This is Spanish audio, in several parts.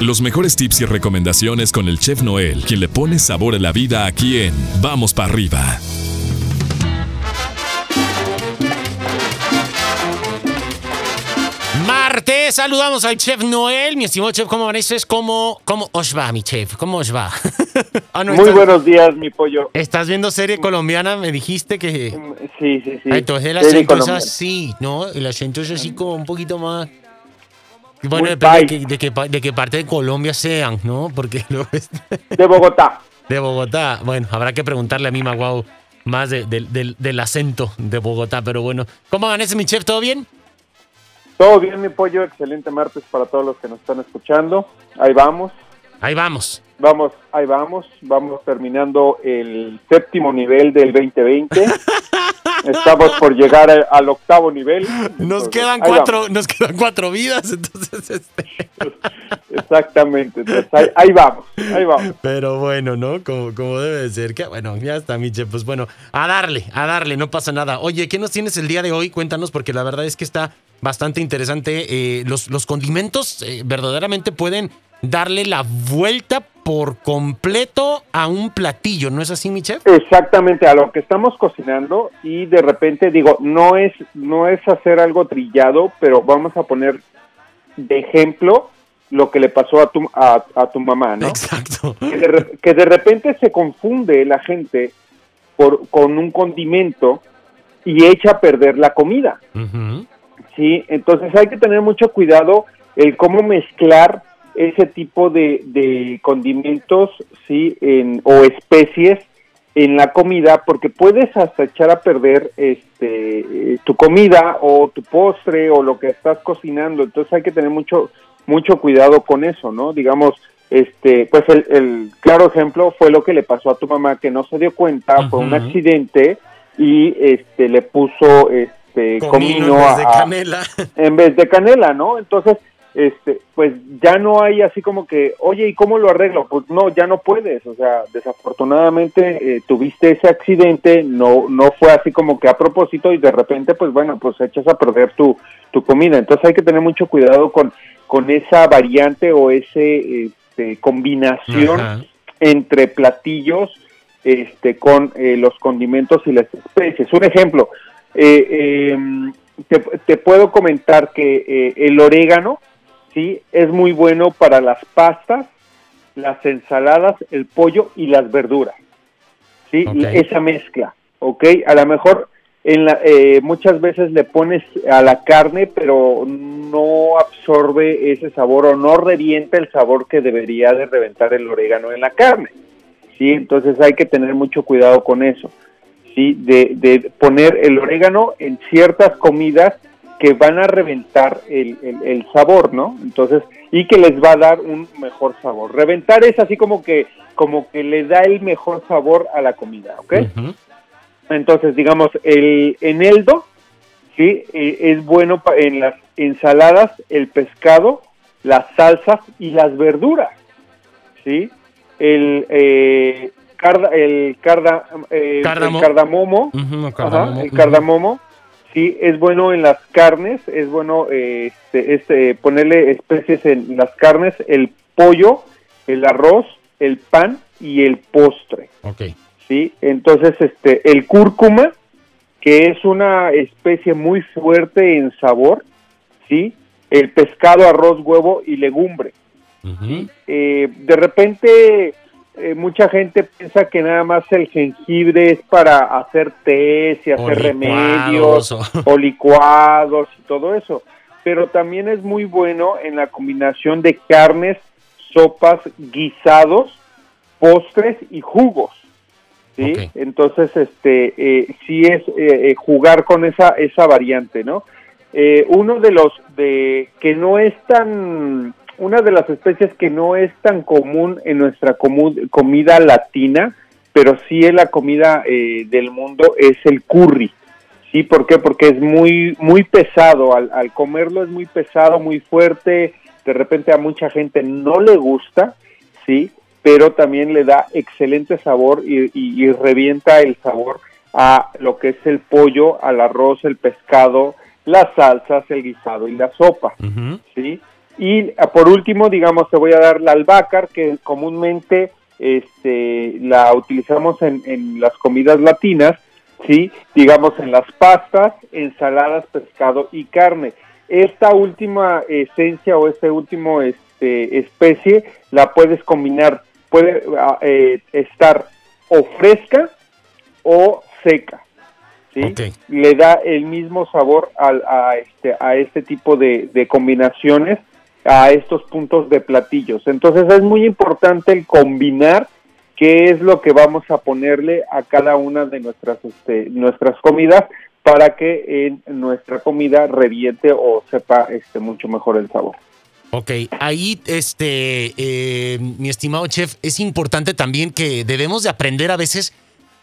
Los mejores tips y recomendaciones con el chef Noel, quien le pone sabor a la vida aquí en Vamos para arriba. Martes, saludamos al chef Noel. Mi estimado chef, ¿cómo amaneces? ¿Cómo, ¿Cómo os va, mi chef? ¿Cómo os va? Ah, no, Muy estás, buenos días, mi pollo. ¿Estás viendo serie colombiana? Me dijiste que... Sí, sí, sí. Ah, entonces el acento es así, ¿no? El acento es así como un poquito más... Bueno, depende de, qué, de, qué, parte de Colombia sean, ¿no? Porque De Bogotá. De Bogotá. Bueno, habrá que preguntarle a mi Maguau más del, acento de Bogotá, pero bueno. ¿Cómo amanece, mi chef? ¿Todo bien? Todo bien, mi pollo. Excelente martes para todos los que nos están escuchando. Ahí vamos. Ahí vamos. Vamos, ahí vamos. Vamos terminando el séptimo nivel del 2020. Estamos por llegar al octavo nivel. Nos quedan cuatro, nos quedan cuatro vidas, entonces este. Exactamente, entonces ahí, vamos, ahí vamos. Pero bueno, ¿no? Como, como debe ser. Que, bueno, ya está, Miche. Pues bueno, a darle, a darle, no pasa nada. Oye, ¿qué nos tienes el día de hoy? Cuéntanos, porque la verdad es que está bastante interesante. Eh, los, los condimentos eh, verdaderamente pueden darle la vuelta por completo a un platillo, ¿no es así, mi chef? Exactamente, a lo que estamos cocinando y de repente digo, no es no es hacer algo trillado, pero vamos a poner de ejemplo lo que le pasó a tu a, tu mamá, ¿no? Exacto. Que de, repente se confunde la gente por con un condimento y echa a perder la comida. Sí, entonces hay que tener mucho cuidado el cómo mezclar ese tipo de, condimentos sí en, o especies en la comida porque puedes hasta echar a perder este tu comida o tu postre o lo que estás cocinando. Entonces hay que tener mucho mucho cuidado con eso no digamos este pues el, claro ejemplo fue lo que le pasó a tu mamá que no se dio cuenta fue un accidente y este le puso este comino, en vez de canela. en vez de canela no entonces este, pues ya no hay así como que, oye, ¿y cómo lo arreglo? Pues no, ya no puedes, o sea, desafortunadamente eh, tuviste ese accidente, no, no fue así como que a propósito y de repente, pues bueno, pues echas a perder tu, tu comida. Entonces hay que tener mucho cuidado con, con esa variante o ese este, combinación entre platillos este, con eh, los condimentos y las especies. Un ejemplo, eh, em, te, te, puedo comentar que el orégano, ¿sí? Es muy bueno para las pastas, las ensaladas, el pollo y las verduras, ¿sí? Esa mezcla, ¿ok? A lo mejor en la, eh, muchas veces le pones a la carne, pero no absorbe ese sabor o no revienta el sabor que debería de reventar el orégano en la carne, ¿sí? Entonces hay que tener mucho cuidado con eso, ¿sí? De, de poner el orégano en ciertas comidas que van a reventar el, el, sabor, ¿no? Entonces, y que les va a dar un mejor sabor. Reventar es así como que, como que le da el mejor sabor a la comida, ¿ok? Entonces, digamos, el eneldo, ¿sí? E, es bueno en las ensaladas, el pescado, las salsas y las verduras, ¿sí? El, eh, el, carda, eh, el cardamomo, el cardamomo Sí, es bueno en las carnes, es bueno este, este, ponerle especies en las carnes, el pollo, el arroz, el pan y el postre. Ok. Sí, entonces este, el cúrcuma, que es una especie muy fuerte en sabor, sí, el pescado, arroz, huevo y legumbre. Eh, de repente eh, mucha gente piensa que nada más el jengibre es para hacer té y hacer remedios o... licuados y todo eso, pero también es muy bueno en la combinación de carnes, sopas, guisados, postres y jugos. ¿sí? Entonces, este, eh, sí es eh, jugar con esa, esa variante, ¿no? uno de los de que no es tan una de las especies que no es tan común en nuestra comida latina, pero sí en la comida eh, del mundo, es el curry. ¿Sí? ¿Por qué? Porque es muy, muy pesado. Al, comerlo es muy pesado, muy fuerte. De repente a mucha gente no le gusta, ¿sí? Pero también le da excelente sabor y, revienta el sabor a lo que es el pollo, al arroz, el pescado, las salsas, el guisado y la sopa, ¿sí? Y ah, por último, digamos, te voy a dar la albahaca, que comúnmente este, la utilizamos en, en las comidas latinas, ¿sí? Digamos, en las pastas, ensaladas, pescado y carne. Esta última esencia o este último este, especie la puedes combinar, puede ah, eh, estar o fresca o seca. ¿sí? Le da el mismo sabor al, a, este, a este tipo de, de combinaciones a estos puntos de platillos. Entonces es muy importante el combinar qué es lo que vamos a ponerle a cada una de nuestras, este, nuestras comidas para que en nuestra comida reviente o sepa este, mucho mejor el sabor. Ok, ahí, este, eh, mi estimado chef, es importante también que debemos de aprender a veces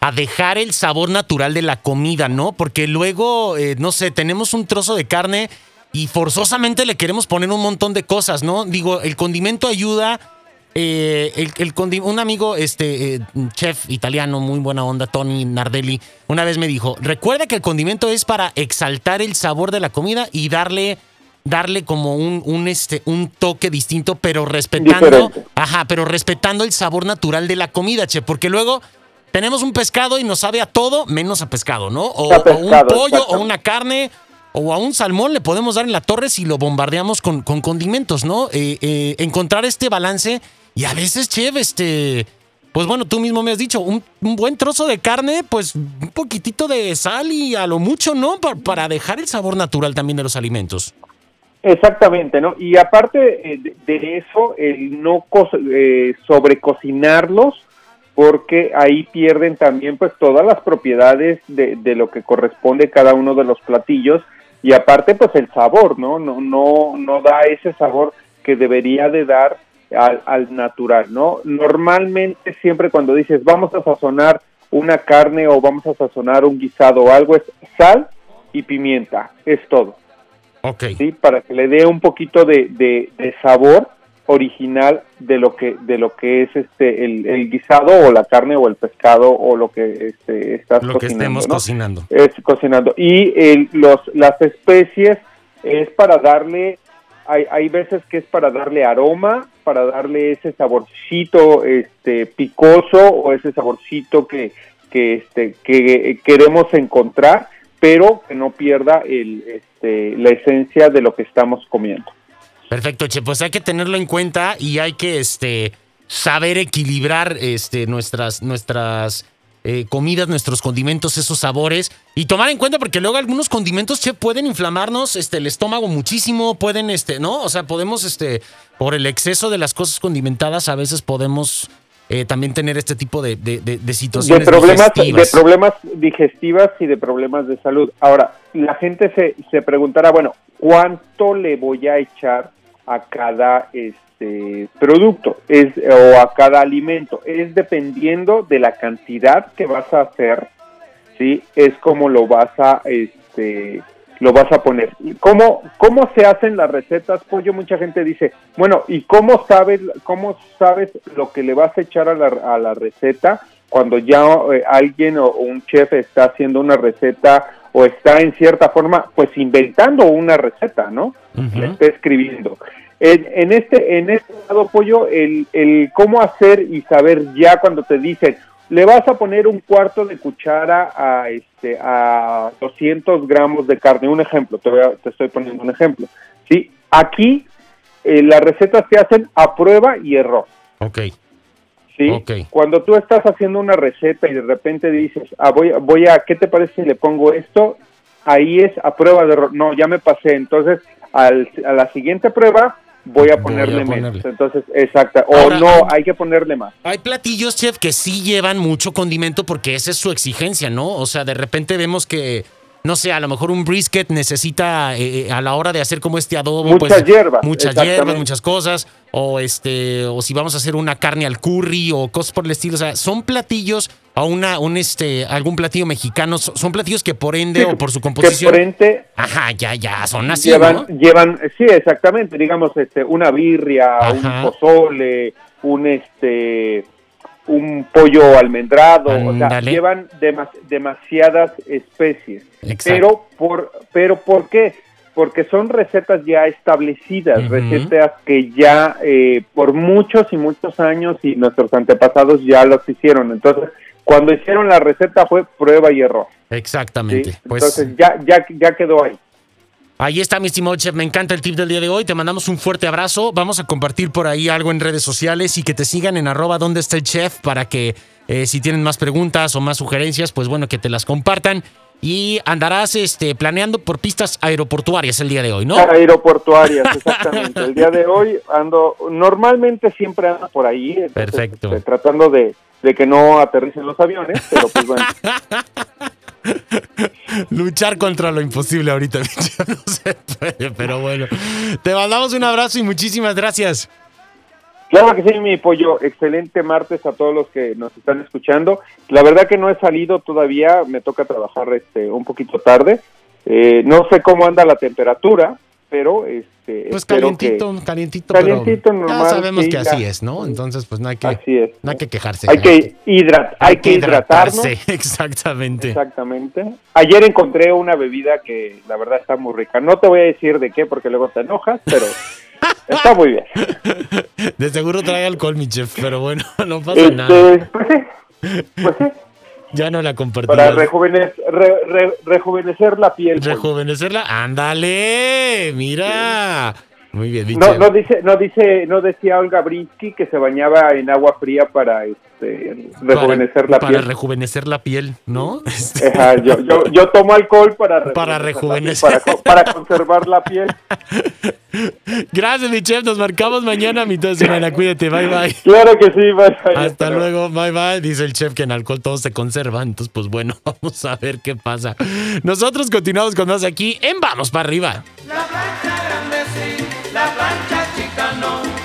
a dejar el sabor natural de la comida, ¿no? Porque luego, eh, no sé, tenemos un trozo de carne y forzosamente le queremos poner un montón de cosas, ¿no? Digo, el condimento ayuda. Eh, el, un amigo, este, chef italiano, muy buena onda, Tony Nardelli, una vez me dijo: Recuerda que el condimento es para exaltar el sabor de la comida y darle darle como un, un, este, un toque distinto, pero respetando, ajá, pero respetando el sabor natural de la comida, che, porque luego tenemos un pescado y nos sabe a todo menos a pescado, ¿no? O, un pollo o una carne o a un salmón le podemos dar en la torre si lo bombardeamos con, con condimentos, ¿no? Eh, eh, encontrar este balance y a veces, chef, este... Pues bueno, tú mismo me has dicho, un, buen trozo de carne, pues un poquitito de sal y a lo mucho, ¿no? Para, para dejar el sabor natural también de los alimentos. Exactamente, ¿no? Y aparte eh, de, eso, el no eh, sobrecocinarlos, porque ahí pierden también pues todas las propiedades de, de, lo que corresponde cada uno de los platillos y aparte pues el sabor, ¿no? No, no, no da ese sabor que debería de dar al, al natural, ¿no? Normalmente siempre cuando dices vamos a sazonar una carne o vamos a sazonar un guisado o algo es sal y pimienta, es todo ¿sí? Para que le dé un poquito de, de, sabor original de lo que de lo que es este el, guisado o la carne o el pescado o lo que este, estás lo que estemos cocinando. Es cocinando. Y el, los las especies es para darle hay, hay veces que es para darle aroma para darle ese saborcito este picoso o ese saborcito que que este que queremos encontrar pero que no pierda el, este, la esencia de lo que estamos comiendo. Perfecto, Che, pues hay que tenerlo en cuenta y hay que este, saber equilibrar este, nuestras, nuestras eh, comidas, nuestros condimentos, esos sabores y tomar en cuenta porque luego algunos condimentos, Che, pueden inflamarnos este, el estómago muchísimo, pueden, este, ¿no? O sea, podemos, este, por el exceso de las cosas condimentadas, a veces podemos eh, también tener este tipo de, de, situaciones. De problemas, digestivas. de problemas digestivas y de problemas de salud. Ahora, la gente se, se preguntará, bueno, ¿cuánto le voy a echar a cada este producto es o a cada alimento? Es dependiendo de la cantidad que vas a hacer, ¿sí? Es como lo vas a este lo vas a poner. ¿Cómo, ¿Cómo se hacen las recetas? Pollo, mucha gente dice, bueno, ¿y cómo sabes, cómo sabes lo que le vas a echar a la, a la receta cuando ya eh, alguien o, un chef está haciendo una receta o está en cierta forma, pues inventando una receta, ¿no? está escribiendo. En, en, este en este lado, Pollo, el, el cómo hacer y saber ya cuando te dicen, le vas a poner un cuarto de cuchara a este a 200 gramos de carne un ejemplo te, te estoy poniendo un ejemplo sí aquí eh, las recetas se hacen a prueba y error. Ok sí cuando tú estás haciendo una receta y de repente dices ah voy voy a qué te parece si le pongo esto ahí es a prueba de error no ya me pasé entonces al, a la siguiente prueba voy a ponerle menos. Entonces, exacta. O no, hay que ponerle más. Hay platillos, chef, que sí llevan mucho condimento porque esa es su exigencia, ¿no? O sea, de repente vemos que no sé, a lo mejor un brisket necesita eh, eh, a la hora de hacer como este adobo, muchas pues, hierbas, muchas hierbas, muchas cosas, o este, o si vamos a hacer una carne al curry o cosas por el estilo, o sea, son platillos a una, un este, algún platillo mexicano, son platillos que por ende o por su composición, que por ende, ajá, ya, ya, son así, llevan, llevan, sí, exactamente, digamos, este, una birria, un pozole, un este un pollo almendrado, o sea, llevan demasiadas especies. Pero por, pero ¿por qué? porque son recetas ya establecidas, recetas que ya eh, por muchos y muchos años y nuestros antepasados ya los hicieron. Entonces, cuando hicieron la receta fue prueba y error. ¿sí? Exactamente. Pues Entonces ya, ya, ya quedó ahí. Ahí está, mi estimado chef. Me encanta el tip del día de hoy. Te mandamos un fuerte abrazo. Vamos a compartir por ahí algo en redes sociales y que te sigan en arroba donde está el chef para que eh, si tienen más preguntas o más sugerencias, pues bueno, que te las compartan. Y andarás este, planeando por pistas aeroportuarias el día de hoy, ¿no? Aeroportuarias, exactamente. El día de hoy ando, normalmente siempre ando por ahí, entonces, Perfecto. este, tratando de, de que no aterricen los aviones, pero pues bueno. Luchar contra lo imposible ahorita, pero bueno. Te mandamos un abrazo y muchísimas gracias. Claro que sí, mi pollo. Excelente martes a todos los que nos están escuchando. La verdad que no he salido todavía, me toca trabajar este un poquito tarde. Eh, no sé cómo anda la temperatura, pero este Pues calientito, calientito, Calientito, pero normal, ya sabemos sí, que así ya. es, ¿no? Entonces, pues no hay que que, así es. no hay que quejarse. Hay que hidrat, hay, que hidratarnos. exactamente. Exactamente. Ayer encontré una bebida que la verdad está muy rica. No te voy a decir de qué porque luego te enojas, pero está muy bien. De seguro trae alcohol, mi chef, pero bueno, no pasa nada. Este, pues sí, pues sí, Ya no la compartí. para rejuvenecer, re- re- rejuvenecer la piel. pollo. Rejuvenecerla. Ándale, mira. Muy bien, mi No, no dice, no dice, no decía Olga Brinsky que se bañaba en agua fría para este, rejuvenecer la para piel. rejuvenecer la piel, ¿no? Ajá, yo, yo, yo tomo alcohol para Para rejuvenecer la rejuvenecer. piel, para, co- para conservar la piel. Gracias, mi chef. Nos marcamos mañana, mitad de semana. Cuídate, bye bye. Claro que sí, bye, bye. Hasta luego, bye bye. Dice el chef que en alcohol todo se conserva. Entonces, pues bueno, vamos a ver qué pasa. Nosotros continuamos con más aquí en Vamos para arriba. La la planta.